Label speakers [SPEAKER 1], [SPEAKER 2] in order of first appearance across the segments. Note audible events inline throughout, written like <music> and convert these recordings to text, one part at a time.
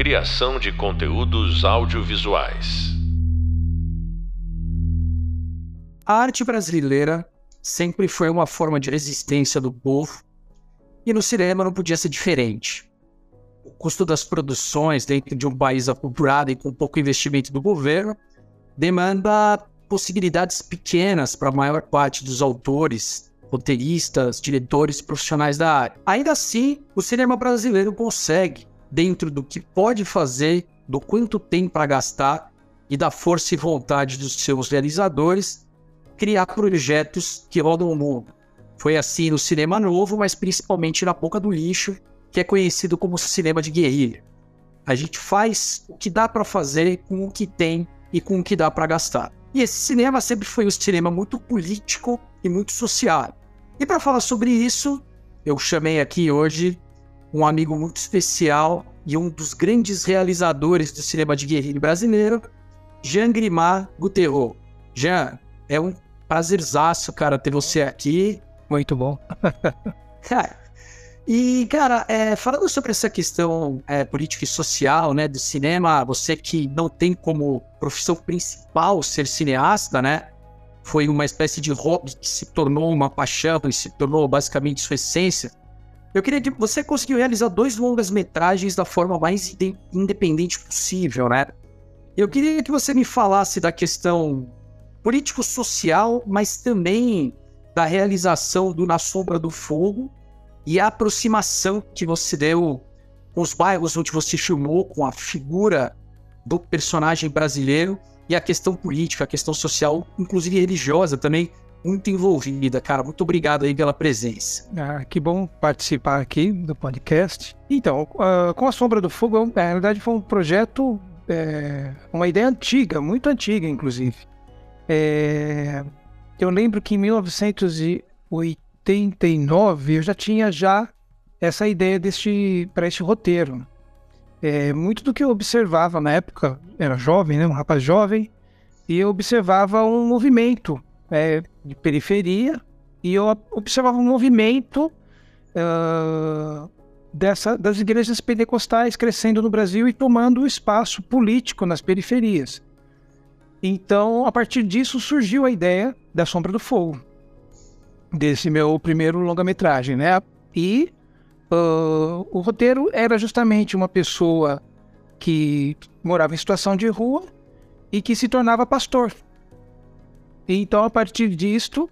[SPEAKER 1] Criação de conteúdos audiovisuais.
[SPEAKER 2] A arte brasileira sempre foi uma forma de resistência do povo e no cinema não podia ser diferente. O custo das produções dentro de um país aculturado e com pouco investimento do governo demanda possibilidades pequenas para a maior parte dos autores, roteiristas, diretores profissionais da área. Ainda assim, o cinema brasileiro consegue, dentro do que pode fazer, do quanto tem para gastar e da força e vontade dos seus realizadores, criar projetos que rodam o mundo. Foi assim no cinema novo, mas principalmente na boca do lixo, que é conhecido como cinema de guerrilha. A gente faz o que dá para fazer com o que tem e com o que dá para gastar. E esse cinema sempre foi um cinema muito político e muito social. E para falar sobre isso, eu chamei aqui hoje um amigo muito especial e um dos grandes realizadores do cinema de guerrilha brasileiro, Jean Grimard Guterreau. Jean, é um Prazerzaço, cara, ter você aqui.
[SPEAKER 3] Muito bom.
[SPEAKER 2] cara, <laughs> e, cara, é, falando sobre essa questão é, política e social, né, do cinema, você que não tem como profissão principal ser cineasta, né, foi uma espécie de hobby que se tornou uma paixão e se tornou basicamente sua essência. Eu queria que você conseguiu realizar dois longas metragens da forma mais independente possível, né? Eu queria que você me falasse da questão político-social, mas também da realização do Na Sombra do Fogo e a aproximação que você deu com os bairros onde você filmou, com a figura do personagem brasileiro e a questão política, a questão social, inclusive religiosa também, muito envolvida, cara. Muito obrigado aí pela presença.
[SPEAKER 3] Ah, que bom participar aqui do podcast. Então, uh, com a Sombra do Fogo, na realidade foi um projeto, é, uma ideia antiga, muito antiga, inclusive. É, eu lembro que em 1989 eu já tinha já essa ideia deste para este roteiro. É, muito do que eu observava na época, era jovem, né, um rapaz jovem, e eu observava um movimento é, de periferia e eu observava um movimento uh, dessa, das igrejas pentecostais crescendo no Brasil e tomando espaço político nas periferias. Então, a partir disso surgiu a ideia da Sombra do Fogo, desse meu primeiro longa-metragem, né? E uh, o roteiro era justamente uma pessoa que morava em situação de rua e que se tornava pastor. Então, a partir disto,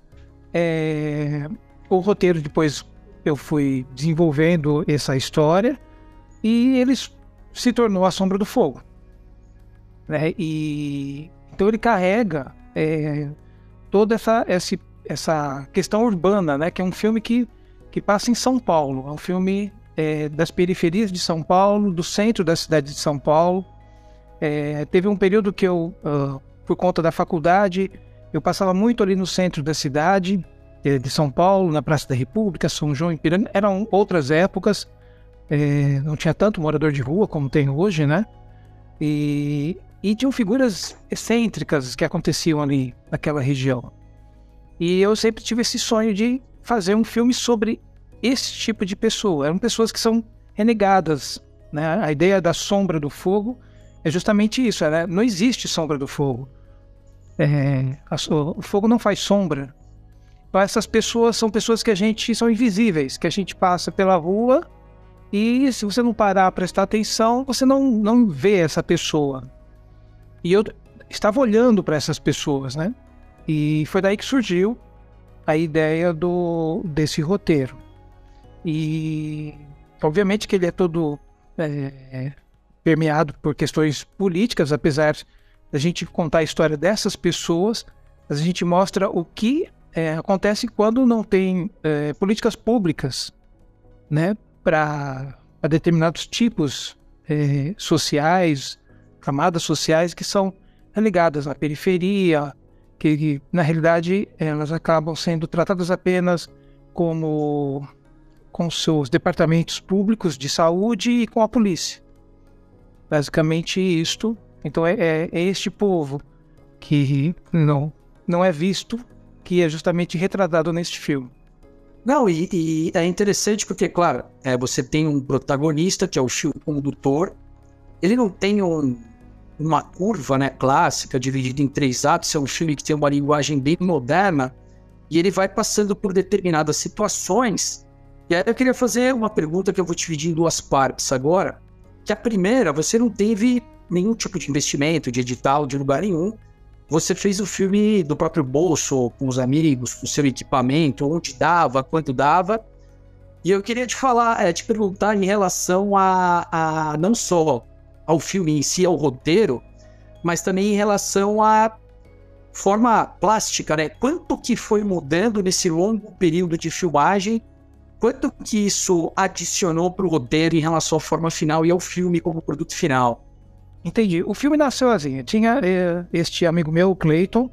[SPEAKER 3] é, o roteiro depois eu fui desenvolvendo essa história e ele se tornou a Sombra do Fogo. Né? E então ele carrega é, toda essa, essa, essa questão urbana, né? Que é um filme que, que passa em São Paulo. É um filme é, das periferias de São Paulo, do centro da cidade de São Paulo. É, teve um período que eu, uh, por conta da faculdade, eu passava muito ali no centro da cidade é, de São Paulo, na Praça da República, São João, Ipiranga. Eram outras épocas, é, não tinha tanto morador de rua como tem hoje, né? E e tinham figuras excêntricas que aconteciam ali naquela região. E eu sempre tive esse sonho de fazer um filme sobre esse tipo de pessoa. Eram pessoas que são renegadas. Né? A ideia da sombra do fogo é justamente isso. Né? Não existe sombra do fogo. É, o fogo não faz sombra. Então, essas pessoas são pessoas que a gente são invisíveis, que a gente passa pela rua e se você não parar a prestar atenção, você não, não vê essa pessoa. E eu estava olhando para essas pessoas, né? E foi daí que surgiu a ideia do desse roteiro. E obviamente que ele é todo é, permeado por questões políticas, apesar da gente contar a história dessas pessoas, a gente mostra o que é, acontece quando não tem é, políticas públicas, né, para determinados tipos é, sociais camadas sociais que são ligadas à periferia, que, que na realidade elas acabam sendo tratadas apenas como com seus departamentos públicos de saúde e com a polícia. Basicamente isto. Então é, é, é este povo que não, não é visto, que é justamente retratado neste filme.
[SPEAKER 2] Não, e, e, é interessante porque, claro, é, você tem um protagonista, que é o Chico condutor, ele não tem um, uma curva né, clássica, dividida em três atos, é um filme que tem uma linguagem bem moderna, e ele vai passando por determinadas situações. E aí eu queria fazer uma pergunta que eu vou dividir em duas partes agora. Que a primeira, você não teve nenhum tipo de investimento, de edital, de lugar nenhum. Você fez o filme do próprio bolso, com os amigos, com o seu equipamento, onde dava, quanto dava. E eu queria te falar, é, te perguntar em relação a, a não só ao filme em si, ao roteiro, mas também em relação à forma plástica, né? Quanto que foi mudando nesse longo período de filmagem? Quanto que isso adicionou para o roteiro em relação à forma final e ao filme como produto final?
[SPEAKER 3] Entendi. O filme nasceu assim. Tinha eh, este amigo meu, Clayton,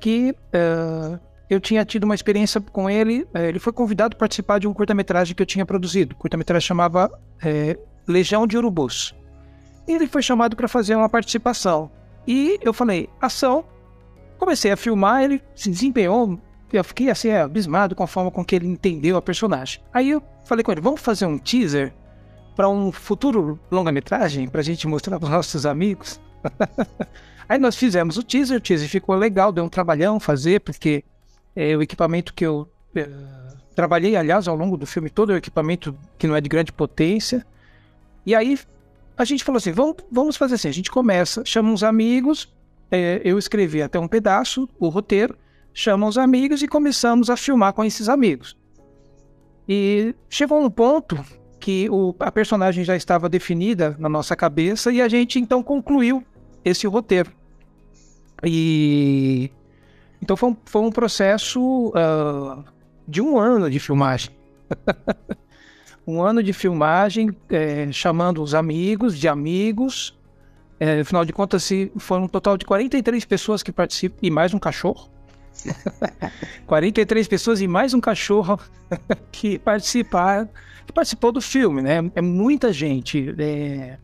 [SPEAKER 3] que eh, eu tinha tido uma experiência com ele. Eh, ele foi convidado a participar de um curta-metragem que eu tinha produzido. O curta-metragem chamava Legião de Urubus. E ele foi chamado para fazer uma participação. E eu falei, ação. Comecei a filmar, ele se desempenhou. Eu fiquei assim, abismado com a forma com que ele entendeu a personagem. Aí eu falei com ele, vamos fazer um teaser para um futuro longa-metragem para a gente mostrar para os nossos amigos. <laughs> Aí nós fizemos o teaser, o teaser ficou legal, deu um trabalhão fazer, porque é o equipamento que eu é, trabalhei, aliás, ao longo do filme todo, é um equipamento que não é de grande potência. E aí a gente falou assim: vamos, vamos fazer assim. A gente começa, chama uns amigos. É, eu escrevi até um pedaço, o roteiro, chama os amigos e começamos a filmar com esses amigos. E chegou um ponto que o, a personagem já estava definida na nossa cabeça e a gente então concluiu esse roteiro. E então foi um, foi um processo uh, de um ano de filmagem. <laughs> um ano de filmagem, é, chamando os amigos de amigos. É, afinal de contas, foram um total de 43 pessoas que participam, e mais um cachorro. <laughs> 43 pessoas e mais um cachorro <laughs> que participaram, que participou do filme, né? É muita gente, é,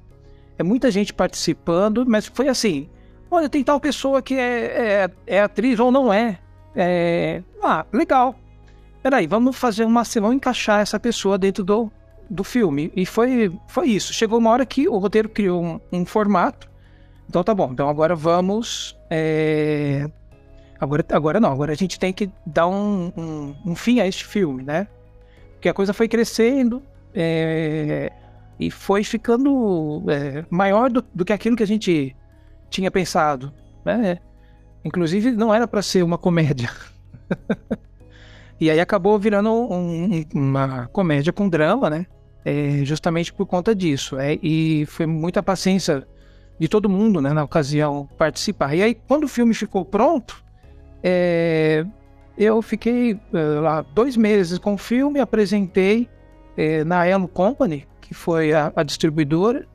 [SPEAKER 3] é muita gente participando, mas foi assim: olha, tem tal pessoa que é, é, é atriz ou não é. é. Ah, legal peraí, vamos fazer uma vamos encaixar essa pessoa dentro do, do filme. E foi, foi isso. Chegou uma hora que o roteiro criou um, um formato. Então tá bom, então agora vamos. É... Agora, agora não, agora a gente tem que dar um, um, um fim a este filme, né? Porque a coisa foi crescendo é... e foi ficando é, maior do, do que aquilo que a gente tinha pensado. Né? Inclusive, não era para ser uma comédia. <laughs> E aí acabou virando um, uma comédia com drama, né? É, justamente por conta disso. É, e foi muita paciência de todo mundo, né, na ocasião, participar. E aí, quando o filme ficou pronto, é, eu fiquei é, lá dois meses com o filme, apresentei é, na Elo Company, que foi a, a, distribuidora,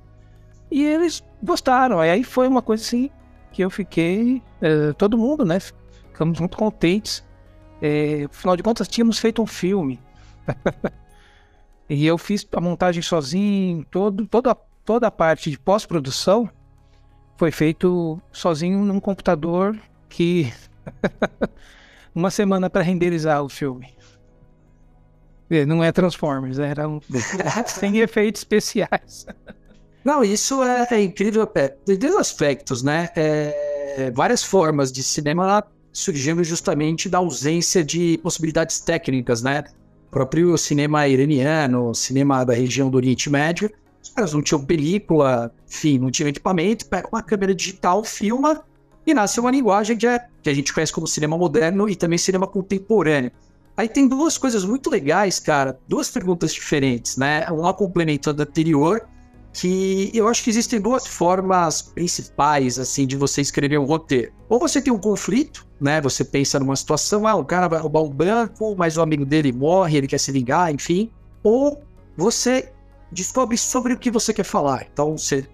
[SPEAKER 3] e eles gostaram. Aí foi uma coisa assim que eu fiquei, é, todo mundo, né, ficamos muito contentes afinal de contas, tínhamos feito um filme. <laughs> e eu fiz a montagem sozinho, todo, toda, toda a parte de pós-produção foi feito sozinho num computador que. <laughs> uma semana para renderizar o filme. É, não é Transformers, era um... <laughs> sem efeitos especiais.
[SPEAKER 2] Não, isso é, é incrível. É, tem dois aspectos, né? É, várias formas de cinema surgindo justamente da ausência de possibilidades técnicas, né? O próprio cinema iraniano, cinema da região do Oriente Médio, os caras não tinham película, enfim, não tinham equipamento, pega uma câmera digital, filma e nasce uma linguagem que, é, que a gente conhece como cinema moderno e também cinema contemporâneo. Aí tem duas coisas muito legais, cara, duas perguntas diferentes, né? Uma complementando a anterior, que eu acho que existem duas formas principais, assim, de você escrever um roteiro. Ou você tem um conflito, né? Você pensa numa situação, ah, o cara vai roubar um banco, mas o amigo dele morre, ele quer se vingar, enfim. Ou você descobre sobre o que você quer falar. Então você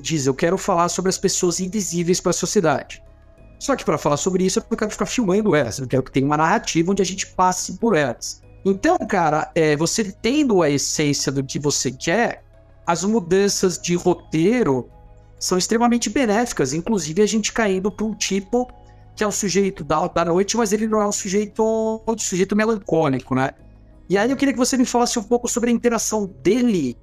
[SPEAKER 2] diz, eu quero falar sobre as pessoas invisíveis para a sociedade. Só que para falar sobre isso, eu quero ficar filmando elas. Eu quero que tenha uma narrativa onde a gente passe por elas. Então, cara, é, você tendo a essência do que você quer, as mudanças de roteiro são extremamente benéficas, inclusive a gente caindo para um tipo que é o sujeito da, da noite, mas ele não é um sujeito, um sujeito melancólico, né? E aí eu queria que você me falasse um pouco sobre a interação dele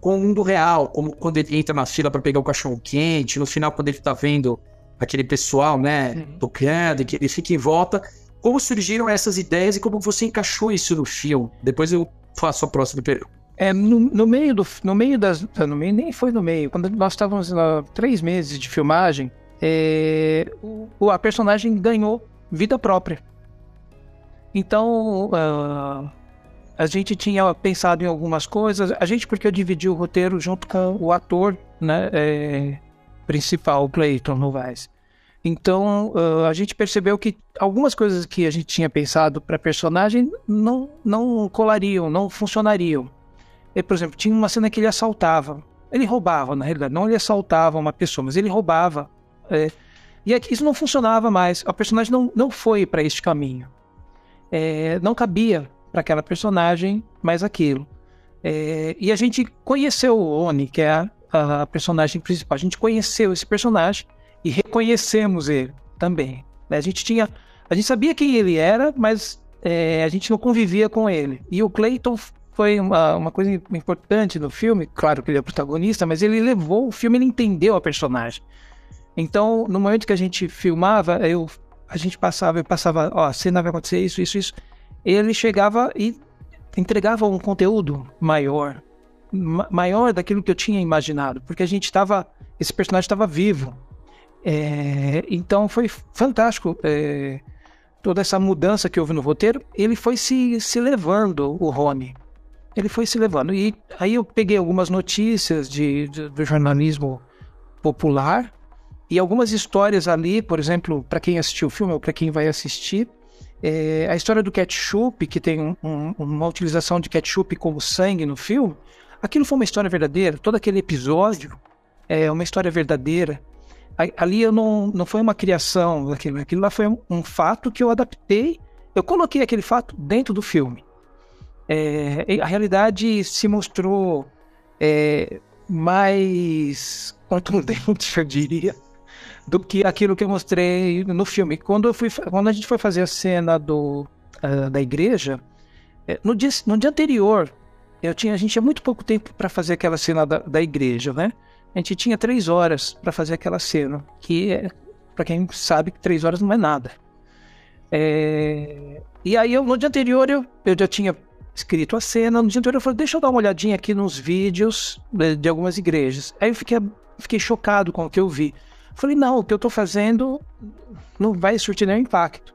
[SPEAKER 2] com o mundo real, como quando ele entra na fila para pegar o cachorro quente, no final quando ele tá vendo aquele pessoal, né, uhum. tocando, que ele fica em volta. Como surgiram essas ideias e como você encaixou isso no filme? Depois eu faço a próxima pergunta.
[SPEAKER 3] É, no, no, meio do, no meio das, no meio nem foi no meio. Quando nós estávamos lá três meses de filmagem, é, o, a personagem ganhou vida própria. Então uh, a gente tinha pensado em algumas coisas. A gente porque eu dividi o roteiro junto com o ator, né, é, principal, o Clayton Novaes. Então uh, a gente percebeu que algumas coisas que a gente tinha pensado para personagem não não colariam, não funcionariam. E, por exemplo, tinha uma cena que ele assaltava. Ele roubava, na realidade. Não ele assaltava uma pessoa, mas ele roubava. É, e aqui, isso não funcionava mais. A personagem não, não foi para este caminho. É, não cabia para aquela personagem mais aquilo. É, e a gente conheceu o Oni, que é a, a, personagem principal. A gente conheceu esse personagem e reconhecemos ele também. A gente tinha, a gente sabia quem ele era, mas é, a gente não convivia com ele. E o Clayton foi uma, uma coisa importante no filme. Claro que ele é protagonista, mas ele levou o filme, ele entendeu a personagem. Então, no momento que a gente filmava, eu, a gente passava, eu passava, ó, a cena vai acontecer isso, isso, isso. Ele chegava e entregava um conteúdo maior, ma maior daquilo que eu tinha imaginado, porque a gente estava, esse personagem estava vivo. É, então foi fantástico. É, toda essa mudança que houve no roteiro, ele foi se, se levando, o Rony ele foi se levando. E aí eu peguei algumas notícias de, de do jornalismo popular e algumas histórias ali, por exemplo, para quem assistiu o filme ou para quem vai assistir, é, a história do ketchup, que tem um, um, uma utilização de ketchup como sangue no filme, aquilo foi uma história verdadeira. Todo aquele episódio é uma história verdadeira. Ali eu não, não foi uma criação daquilo, aquilo lá foi um, um fato que eu adaptei. Eu coloquei aquele fato dentro do filme é, a realidade se mostrou é, mais contundente, <laughs> eu diria, do que aquilo que eu mostrei no filme. Quando, eu fui, quando a gente foi fazer a cena do, uh, da igreja, é, no, dia, no dia anterior, eu tinha, a gente tinha muito pouco tempo para fazer aquela cena da, da igreja, né? A gente tinha três horas para fazer aquela cena, que é, para quem sabe que três horas não é nada. É, e aí, eu, no dia anterior, eu, eu já tinha escrito a cena. No dia anterior eu falei, deixa eu dar uma olhadinha aqui nos vídeos de, de algumas igrejas. Aí eu fiquei, fiquei chocado com o que eu vi. Falei, não, o que eu estou fazendo não vai surtir nenhum impacto.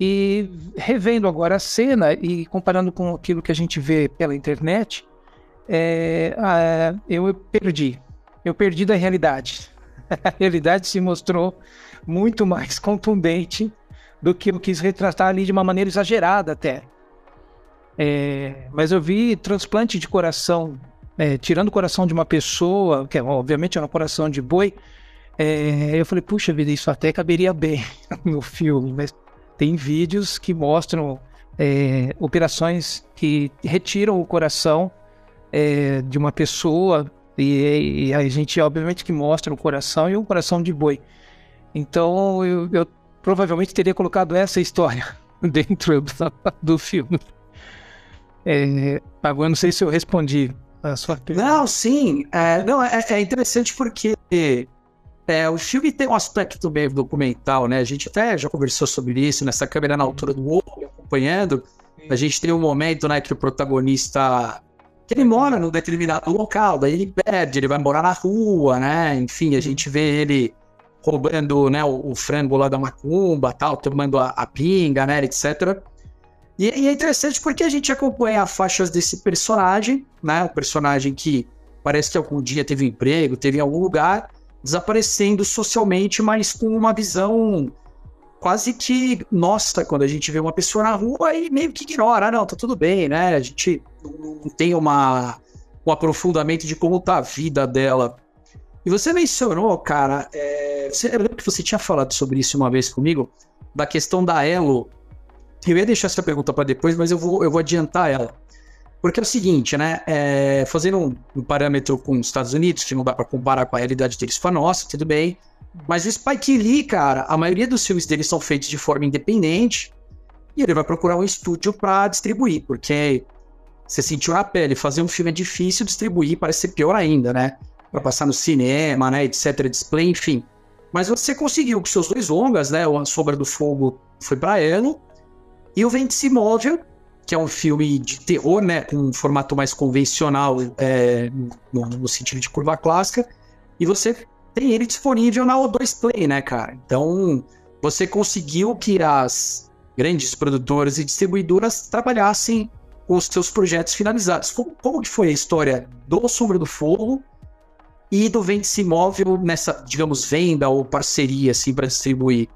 [SPEAKER 3] E revendo agora a cena e comparando com aquilo que a gente vê pela internet, é, ah, eu perdi. Eu perdi da realidade. <laughs> A realidade se mostrou muito mais <laughs> contundente do que eu quis retratar ali de uma maneira exagerada até. É, mas eu vi transplante de coração, é, tirando o coração de uma pessoa, que é, obviamente é um coração de boi. É, eu falei, puxa vida, isso até caberia bem <laughs> no filme, mas tem vídeos que mostram é, operações que retiram o coração é, de uma pessoa e, e, a gente obviamente que mostra o coração e o coração de boi. Então eu, eu provavelmente teria colocado essa história <laughs> dentro do, <laughs> do filme. É, agora não sei se eu respondi a sua pergunta.
[SPEAKER 2] Não, sim. É, não, é, é, interessante porque é, o filme tem um aspecto meio documental, né? A gente até já conversou sobre isso, nessa câmera na altura do olho, acompanhando. A gente tem um momento, né, que o protagonista que ele mora num determinado local, daí ele perde, ele vai morar na rua, né? Enfim, a gente vê ele roubando, né, o, o frango lá da macumba, tal, tomando a, a pinga, né, etc. E, e, é interessante porque a gente acompanha faixas desse personagem, né? O personagem que parece que algum dia teve um emprego, teve em algum lugar, desaparecendo socialmente, mas com uma visão quase que nossa, quando a gente vê uma pessoa na rua e meio que ignora, ah, não, tá tudo bem, né? A gente não tem uma, um aprofundamento de como tá a vida dela. E você mencionou, cara, é, você, eu lembro que você tinha falado sobre isso uma vez comigo, da questão da Elo eu ia deixar essa pergunta para depois, mas eu vou, eu vou adiantar ela. Porque é o seguinte, né? É, fazendo um, um, parâmetro com os Estados Unidos, que não dá para comparar com a realidade deles a nossa, tudo bem. Mas o Spike Lee, cara, a maioria dos filmes dele são feitos de forma independente e ele vai procurar um estúdio para distribuir, porque você sentiu na pele. Fazer um filme é difícil, distribuir parece ser pior ainda, né? Pra passar no cinema, né? Etc. Display, enfim. Mas você conseguiu com seus dois longas, né? O A do Fogo foi para Elo. E o Vente-se Imóvel, que é um filme de terror, né? Com um formato mais convencional, é, no, no, sentido de curva clássica. E você tem ele disponível na O2 Play, né, cara? Então, você conseguiu que as grandes produtoras e distribuidoras trabalhassem com os seus projetos finalizados. Como, como que foi a história do Sombra do Fogo e do Vende-se Imóvel nessa, digamos, venda ou parceria, assim, para distribuir?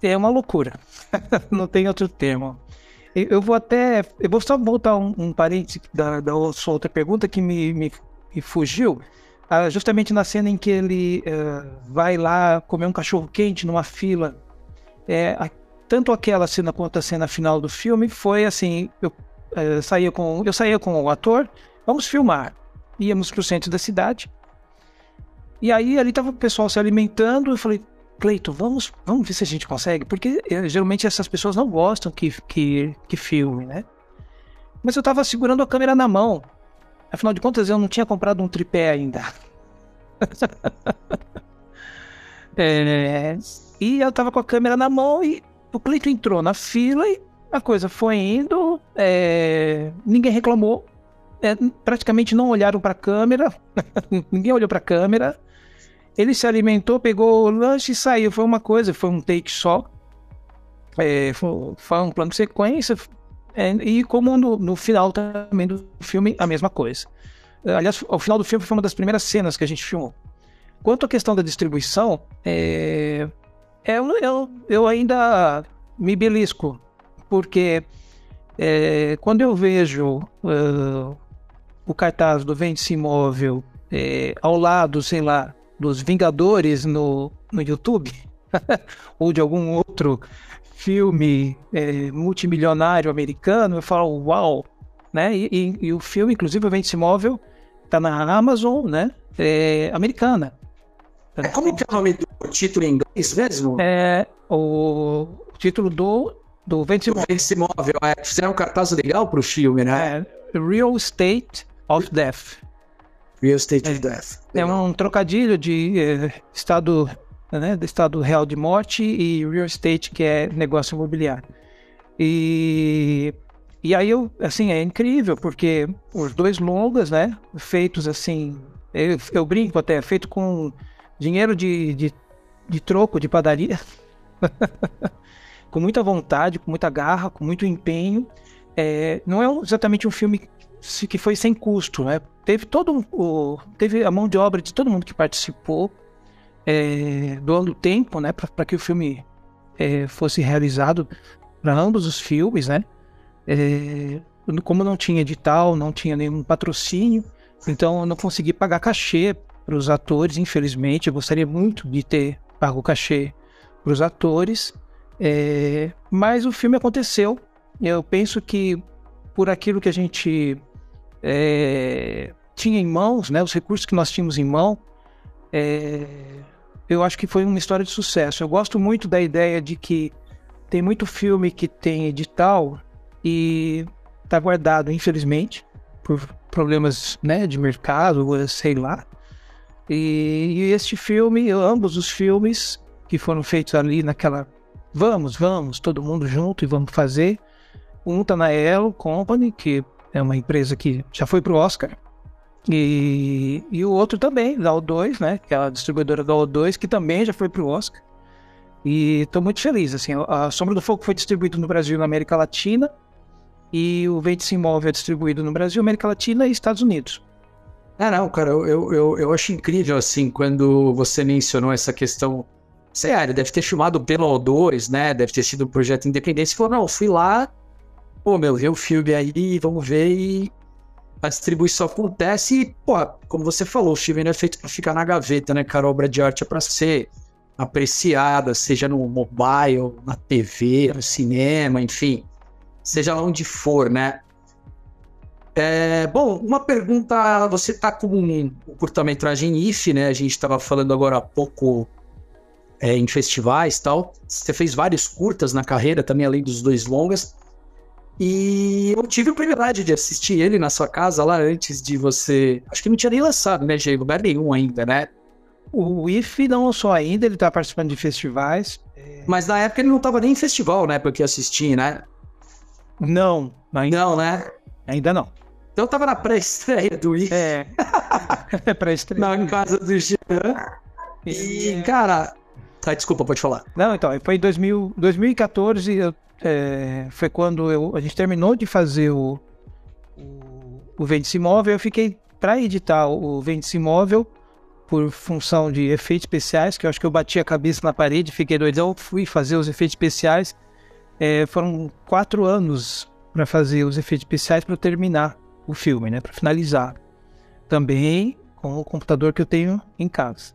[SPEAKER 3] É uma loucura. <laughs> Não tem outro termo. Eu vou até. Eu vou só voltar um, um parênteses da, da sua outra pergunta que me, me, me fugiu. Ah, justamente na cena em que ele uh, vai lá comer um cachorro quente numa fila. É, a, tanto aquela cena quanto a cena final do filme foi assim. Eu, uh, saía, com, eu saía com o ator, vamos filmar. Íamos para o centro da cidade. E aí ali tava o pessoal se alimentando. Eu falei, Cleiton, vamos, vamos ver se a gente consegue, porque eh, geralmente essas pessoas não gostam que, que, que filme, né? Mas eu tava segurando a câmera na mão. Afinal de contas, eu não tinha comprado um tripé ainda. <laughs> é, e eu tava com a câmera na mão e o Cleiton entrou na fila e a coisa foi indo. É, ninguém reclamou. É, praticamente não olharam para a câmera. <laughs> ninguém olhou para a câmera. Ele se alimentou, pegou o lanche e saiu. Foi uma coisa, foi um take só. É, foi, foi, um plano de sequência. É, e como no, no, final também do filme, a mesma coisa. Aliás, o final do filme foi uma das primeiras cenas que a gente filmou. Quanto à questão da distribuição, é, é eu, eu, eu ainda me belisco, porque é, quando eu vejo uh, o cartaz do Vende-se Imóvel é, ao lado, sei lá, dos Vingadores no, no YouTube, <laughs> ou de algum outro filme é, multimilionário americano, eu falo, uau, né? E, e, e o filme, inclusive, o Vende-se Móvel, tá na Amazon, né? É, americana.
[SPEAKER 2] É, como que é o nome do título em inglês mesmo?
[SPEAKER 3] É o título do, do Vende-se Móvel.
[SPEAKER 2] Móvel. É, fizeram um cartaz legal pro filme, né?
[SPEAKER 3] É, Real Estate of Death.
[SPEAKER 2] Real Estate of Death.
[SPEAKER 3] É um trocadilho de eh, estado, né, do estado real de morte e real estate, que é negócio imobiliário. E, e aí, eu, assim, é incrível, porque os dois longas, né, feitos assim, eu, eu brinco até, feito com dinheiro de, de, de troco de padaria, <laughs> com muita vontade, com muita garra, com muito empenho. É, não é exatamente um filme que foi sem custo, né? Teve todo o teve a mão de obra de todo mundo que participou, é, doando tempo, né, para que o filme é, fosse realizado para ambos os filmes, né? É, como não tinha edital, não tinha nenhum patrocínio, então eu não consegui pagar cachê para os atores, infelizmente. Eu gostaria muito de ter pago cachê para os atores, é, mas o filme aconteceu. Eu penso que por aquilo que a gente é, tinha em mãos, né, os recursos que nós tínhamos em mão, é, eu acho que foi uma história de sucesso. Eu gosto muito da ideia de que tem muito filme que tem edital e está guardado, infelizmente, por problemas né, de mercado, sei lá. E, e este filme, ambos os filmes que foram feitos ali naquela. Vamos, vamos, todo mundo junto e vamos fazer. Um tá na Elo Company, que é uma empresa que já foi pro Oscar. E, e o outro também, da O2, né? Que é a distribuidora da O2, que também já foi pro Oscar. E estou muito feliz, assim, a Sombra do Fogo foi distribuído no Brasil e na América Latina, e o Vente-se Imóvel é distribuído no Brasil, América Latina e Estados Unidos.
[SPEAKER 2] Ah, não, cara, eu, eu, eu acho incrível, assim, quando você mencionou essa questão, sério, deve ter filmado pelo O2, né, deve ter sido um projeto independente, você falou, não, fui lá, pô, meu, vê o filme aí, vamos ver e a distribuição acontece e, pô, como você falou, o filme não é feito para ficar na gaveta, né, cara? A obra de arte é para ser apreciada, seja no mobile, na TV, no cinema, enfim, seja lá onde for, né? É, bom, uma pergunta, você tá com um curta-metragem IF, né? A gente estava falando agora há pouco é, em festivais tal. Você fez vários curtas na carreira, também além dos dois longas. E eu tive o privilégio de assistir ele na sua casa lá antes de você. Acho que não tinha nem lançado, né, Gê? Lugar nenhum ainda, né?
[SPEAKER 3] O IF não lançou ainda, ele tá participando de festivais.
[SPEAKER 2] Mas na época ele não tava nem em festival, né? Porque eu assisti, né?
[SPEAKER 3] Não, ainda
[SPEAKER 2] Não, né?
[SPEAKER 3] Ainda não.
[SPEAKER 2] Então eu tava na pré-estreia do IF,
[SPEAKER 3] É. <laughs> é pra estrear.
[SPEAKER 2] na casa do Jean. E, cara. Tá, desculpa, pode falar.
[SPEAKER 3] Não, então, foi em 2000, 2014, eu, é, foi quando eu- a gente terminou de fazer o, o, o Vende-se Imóvel. Eu fiquei para editar o Vende-se Imóvel por função de efeitos especiais, que eu acho que eu bati a cabeça na parede, fiquei doidão, fui fazer os efeitos especiais. É, foram quatro anos para fazer os efeitos especiais para terminar o filme, né, para finalizar. Também com o computador que eu tenho em casa.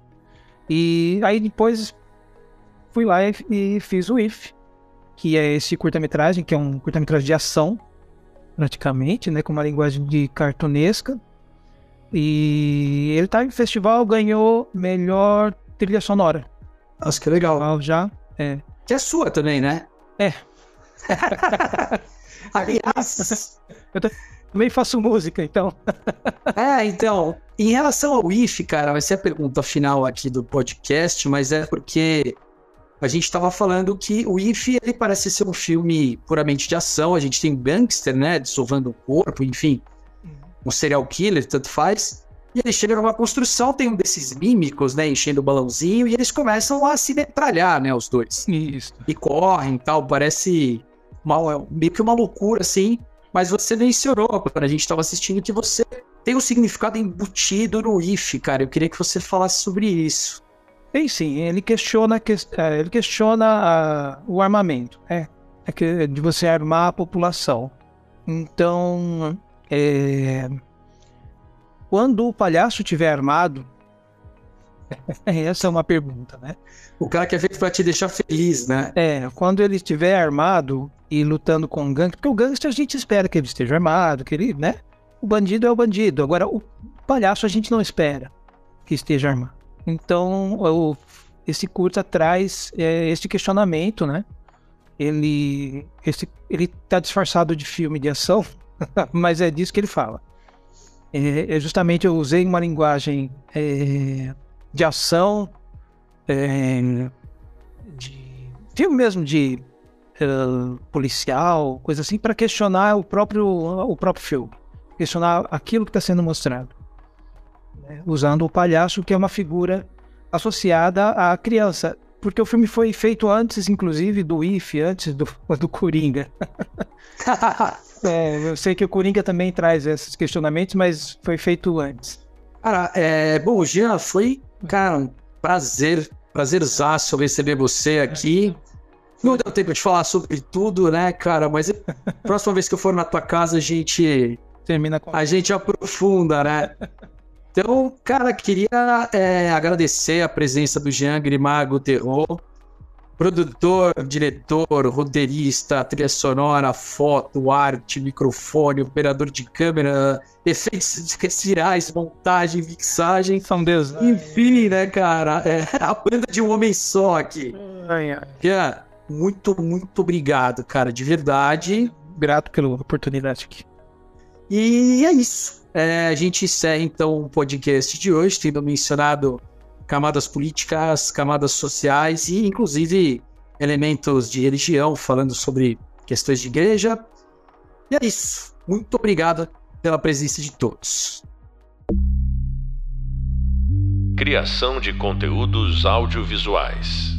[SPEAKER 3] E aí depois fui lá e, e fiz o IF, que é esse curta-metragem, que é um curta-metragem de ação, praticamente, né, com uma linguagem de cartunesca. E ele tá em festival, ganhou melhor trilha sonora.
[SPEAKER 2] Nossa, que legal.
[SPEAKER 3] Já, é.
[SPEAKER 2] Que é sua também, né?
[SPEAKER 3] É. <laughs>
[SPEAKER 2] Aliás,
[SPEAKER 3] Também faço música, então. <laughs>
[SPEAKER 2] é, então, em relação ao IF, cara, vai ser a pergunta final aqui do podcast, mas é porque a gente tava falando que o IF, ele parece ser um filme puramente de ação, a gente tem gangster, né, dissolvendo o corpo, enfim, um serial killer, tanto faz, e ele chega numa construção, tem um desses mímicos, né, enchendo o balãozinho, e eles começam a se metralhar, né, os dois.
[SPEAKER 3] Isso.
[SPEAKER 2] e correm e tal, parece uma, é meio que uma loucura, assim. Mas você mencionou, quando a gente estava assistindo, que você tem um significado embutido no IF, cara. Eu queria que você falasse sobre isso.
[SPEAKER 3] Tem sim, ele questiona, ques- é, ele questiona o armamento, é, é que- de você armar a população. Então, é, quando o palhaço estiver armado, <laughs> essa é uma pergunta, né?
[SPEAKER 2] O cara que é feito pra te deixar feliz, né?
[SPEAKER 3] É, quando ele estiver armado e lutando com o gangster, porque o gangster a gente espera que ele esteja armado, que ele, né? O bandido é o bandido. Agora, o palhaço a gente não espera que esteja armado. Então, o- esse curta traz é, este questionamento, né? Ele, esse, ele tá disfarçado de filme de ação, <laughs> mas é disso que ele fala. É, é justamente eu usei uma linguagem é, de ação, é, de filme mesmo de eh, policial, coisa assim, para questionar o próprio, o próprio filme, questionar aquilo que está sendo mostrado, né? usando o palhaço que é uma figura associada à criança, porque o filme foi feito antes, inclusive, do IF, antes do, <laughs> do Coringa. <laughs> É, eu sei que o Coringa também traz esses questionamentos, mas foi feito antes.
[SPEAKER 2] Cara, é, bom, Jean, foi, cara, um prazer, prazerzaço receber você aqui. Não deu tempo de falar sobre tudo, né, cara? Mas próxima vez que eu for na tua casa, a gente
[SPEAKER 3] Termina com
[SPEAKER 2] a gente aprofunda, né? <laughs> Então, cara, queria é, agradecer a presença do Jean Grimago Terror, produtor, diretor, roteirista, trilha sonora, foto, arte, microfone, operador de câmera, efeitos especiais, montagem, mixagem,
[SPEAKER 3] São Deus.
[SPEAKER 2] enfim, né, cara? É a banda de um homem só aqui.
[SPEAKER 3] Ai, ai.
[SPEAKER 2] Jean, muito, muito obrigado, cara, de verdade.
[SPEAKER 3] Grato pela oportunidade aqui.
[SPEAKER 2] E é isso. É, a gente encerra então o podcast de hoje, tendo mencionado camadas políticas, camadas sociais e inclusive elementos de religião, falando sobre questões de igreja. E é isso. Muito obrigado pela presença de todos.
[SPEAKER 1] Criação de conteúdos audiovisuais.